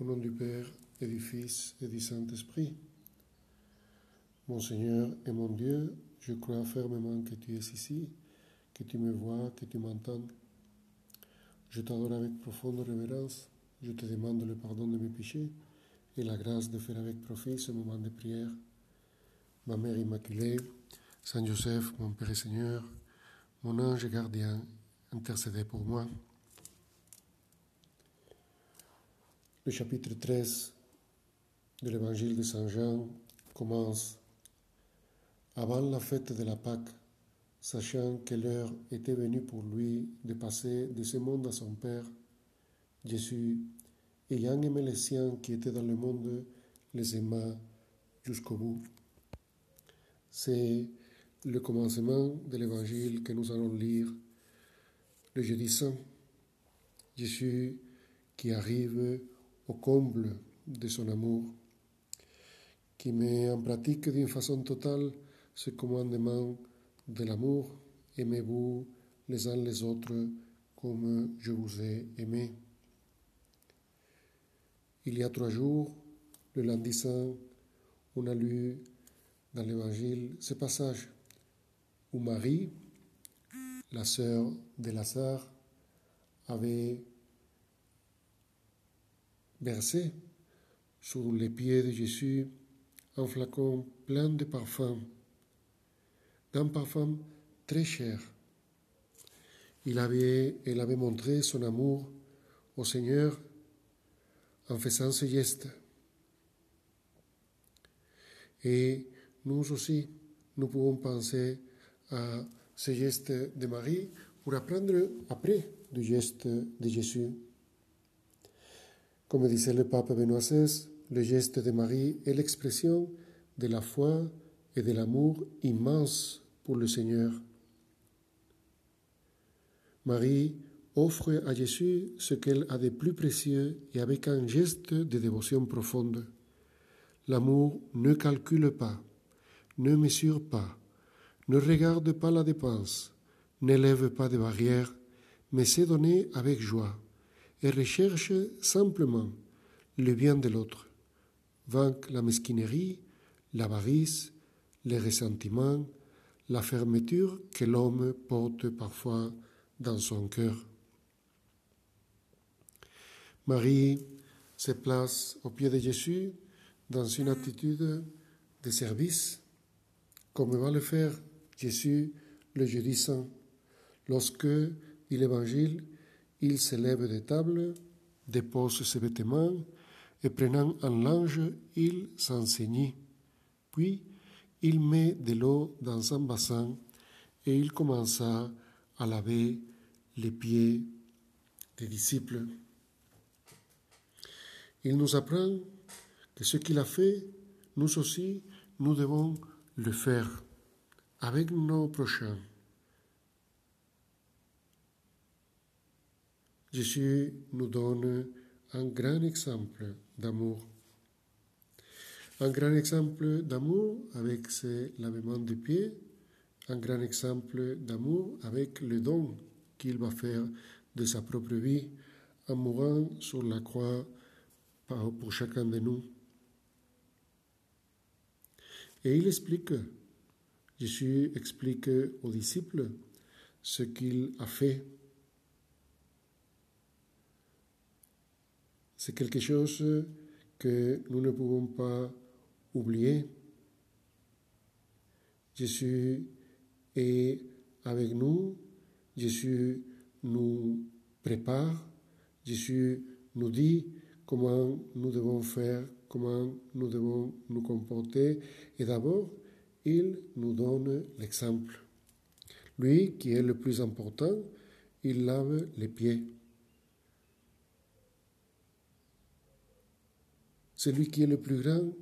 Au nom du Père et du Fils et du Saint-Esprit. Mon Seigneur et mon Dieu, je crois fermement que tu es ici, que tu me vois, que tu m'entends. Je t'adore avec profonde révérence. Je te demande le pardon de mes péchés et la grâce de faire avec profit ce moment de prière. Ma Mère Immaculée, Saint Joseph, mon Père et Seigneur, mon ange gardien, intercédez pour moi. Le chapitre 13 de l'évangile de Saint Jean commence avant la fête de la Pâque, sachant que l'heure était venue pour lui de passer de ce monde à son Père, Jésus, ayant aimé les siens qui étaient dans le monde, les aima jusqu'au bout. C'est le commencement de l'évangile que nous allons lire le jeudi saint. Jésus qui arrive au comble de son amour, qui met en pratique d'une façon totale ce commandement de l'amour, aimez-vous les uns les autres comme je vous ai aimé. Il y a trois jours, le lundi saint, on a lu dans l'Évangile ce passage où Marie, la sœur de Lazare, avait versé sur les pieds de Jésus un flacon plein de parfums, d'un parfum très cher. Il avait, elle avait montré son amour au Seigneur en faisant ce geste. Et nous aussi, nous pouvons penser à ce geste de Marie pour apprendre après du geste de Jésus. Comme disait le pape Benoît XVI, le geste de Marie est l'expression de la foi et de l'amour immense pour le Seigneur. Marie offre à Jésus ce qu'elle a de plus précieux et avec un geste de dévotion profonde. L'amour ne calcule pas, ne mesure pas, ne regarde pas la dépense, n'élève pas de barrières, mais s'est donné avec joie et recherche simplement le bien de l'autre, vaincre la mesquinerie, l'avarice, les ressentiments, la fermeture que l'homme porte parfois dans son cœur. Marie se place au pied de Jésus dans une attitude de service, comme va le faire Jésus le jeudi saint, lorsque, dit l'Évangile, il se lève de table, dépose ses vêtements, et prenant un linge, il s'enseigne. Puis, il met de l'eau dans un bassin et il commença à laver les pieds des disciples. Il nous apprend que ce qu'il a fait, nous aussi, nous devons le faire avec nos prochains. Jésus nous donne un grand exemple d'amour. Un grand exemple d'amour avec ses lavements de pieds, un grand exemple d'amour avec le don qu'il va faire de sa propre vie en mourant sur la croix pour chacun de nous. Et il explique, Jésus explique aux disciples ce qu'il a fait C'est quelque chose que nous ne pouvons pas oublier. Jésus est avec nous, Jésus nous prépare, Jésus nous dit comment nous devons faire, comment nous devons nous comporter, et d'abord, il nous donne l'exemple. Lui, qui est le plus important, il lave les pieds. Celui qui est le plus grand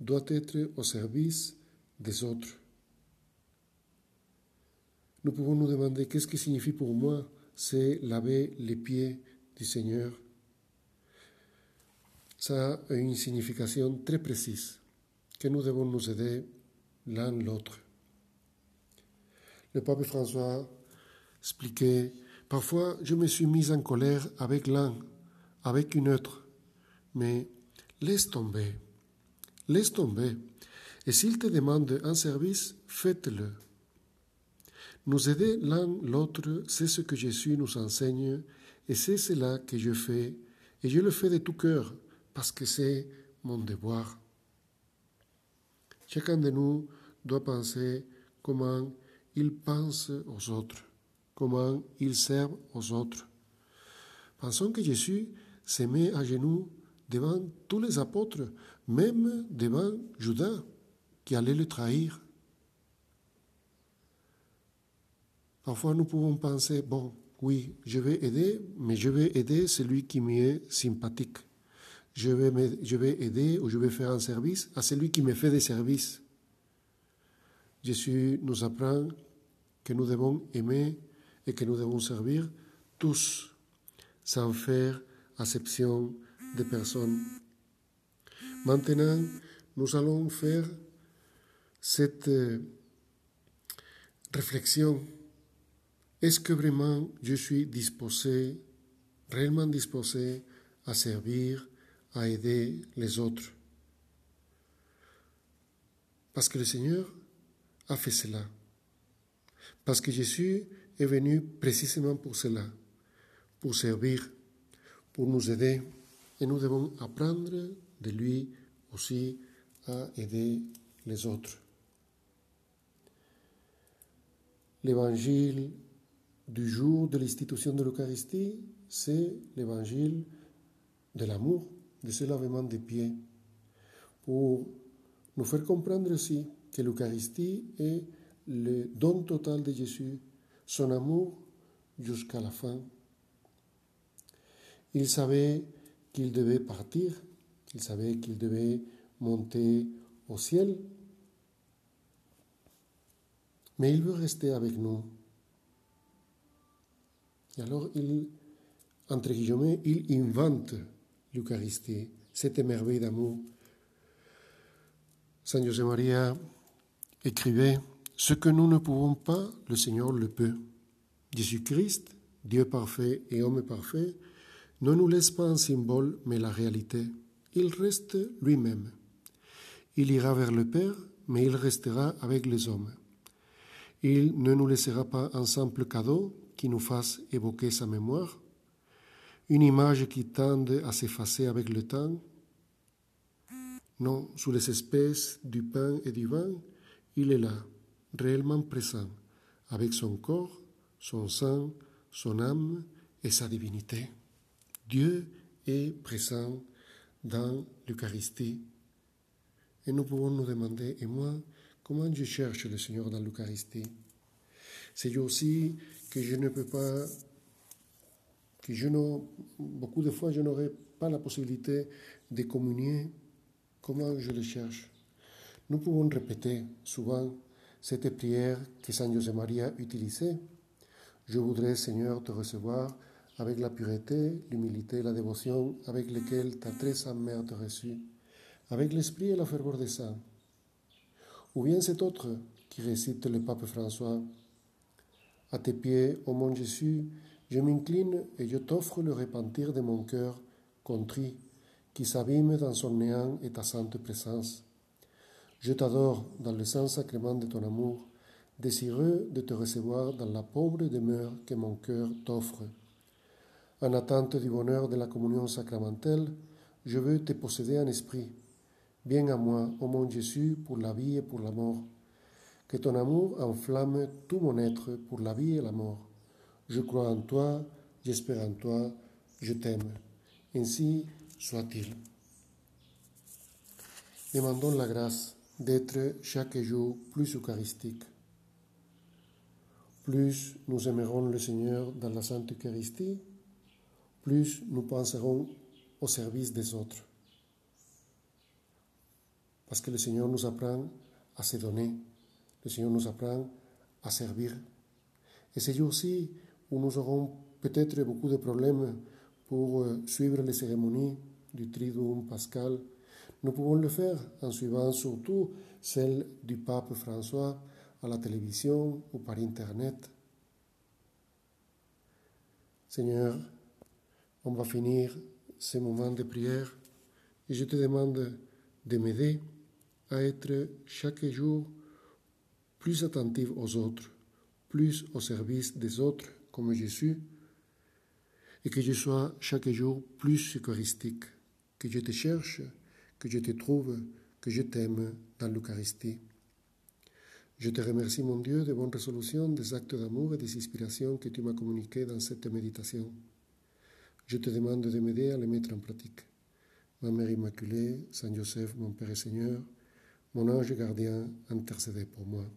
doit être au service des autres. Nous pouvons nous demander qu'est-ce qui signifie pour moi c'est laver les pieds du Seigneur. Ça a une signification très précise que nous devons nous aider l'un l'autre. Le pape François expliquait Parfois, je me suis mis en colère avec l'un, avec une autre, mais laisse tomber, laisse tomber. Et s'il te demande un service, faites-le. Nous aider l'un l'autre, c'est ce que Jésus nous enseigne, et c'est cela que je fais, et je le fais de tout cœur, parce que c'est mon devoir. Chacun de nous doit penser comment il pense aux autres, comment il sert aux autres. Pensons que Jésus se met à genoux devant tous les apôtres, même devant Judas, qui allait le trahir. Parfois, nous pouvons penser, bon, oui, je vais aider, mais je vais aider celui qui m'est sympathique. Je vais, je vais aider ou je vais faire un service à celui qui me fait des services. Jésus nous apprend que nous devons aimer et que nous devons servir tous, sans faire exception de personnes. Maintenant, nous allons faire cette euh, réflexion. Est-ce que vraiment je suis disposé, réellement disposé à servir, à aider les autres? Parce que le Seigneur a fait cela. Parce que Jésus est venu précisément pour cela, pour servir, pour nous aider. Et nous devons apprendre de lui aussi à aider les autres. L'évangile du jour de l'institution de l'Eucharistie, c'est l'évangile de l'amour, de ce lavement des pieds, pour nous faire comprendre aussi que l'Eucharistie est le don total de Jésus, son amour jusqu'à la fin. Il savait qu'il devait partir, il savait qu'il devait monter au ciel, mais il veut rester avec nous. Et alors, il, entre guillemets, il invente l'Eucharistie, cette merveille d'amour. Saint José Maria écrivait Ce que nous ne pouvons pas, le Seigneur le peut. Jésus-Christ, Dieu parfait et homme parfait, ne nous laisse pas un symbole, mais la réalité. Il reste lui-même. Il ira vers le Père, mais il restera avec les hommes. Il ne nous laissera pas un simple cadeau qui nous fasse évoquer sa mémoire, une image qui tende à s'effacer avec le temps. Non, sous les espèces du pain et du vin, il est là, réellement présent, avec son corps, son sang, son âme et sa divinité. Dieu est présent dans l'Eucharistie. Et nous pouvons nous demander, et moi, comment je cherche le Seigneur dans l'Eucharistie? C'est aussi que je ne peux pas, que je n'ai, beaucoup de fois, je n'aurai pas la possibilité de communier. Comment je le cherche Nous pouvons répéter souvent cette prière que Saint José Maria utilisait. Je voudrais, Seigneur, te recevoir avec la pureté, l'humilité et la dévotion avec lesquelles ta très sainte mère te reçut, avec l'esprit et la ferveur des saints. Ou bien cet autre qui récite le pape François À tes pieds, ô mon Jésus, je m'incline et je t'offre le repentir de mon cœur contrit, qui s'abîme dans son néant et ta sainte présence. Je t'adore dans le saint sacrement de ton amour, désireux de te recevoir dans la pauvre demeure que mon cœur t'offre. En attente du bonheur de la communion sacramentelle, je veux te posséder en esprit. Viens à moi, ô mon Jésus, pour la vie et pour la mort. Que ton amour enflamme tout mon être pour la vie et la mort. Je crois en toi, j'espère en toi, je t'aime. Ainsi soit-il. Demandons la grâce d'être chaque jour plus eucharistique. Plus nous aimerons le Seigneur dans la Sainte Eucharistie, plus nous penserons au service des autres. Parce que le Seigneur nous apprend à se donner, le Seigneur nous apprend à servir. Et c'est aussi où nous aurons peut-être beaucoup de problèmes pour euh, suivre les cérémonies du Triduum pascal. Nous pouvons le faire en suivant surtout celle du pape François à la télévision ou par Internet. Seigneur, on va finir ce moment de prière Et je te demande de m'aider à être chaque jour plus attentif aux autres, plus au service des autres comme Jésus, et que je sois chaque jour plus eucharistique, que je te cherche, que je te trouve, que je t'aime dans l'Eucharistie. Je te remercie, mon Dieu, des bonnes résolutions, des actes d'amour et des inspirations que tu m'as communiquées dans cette méditation. Je te demande de m'aider à les mettre en pratique. Ma Mère Immaculée, Saint Joseph, mon Père et Seigneur, mon ange gardien, intercédez pour moi.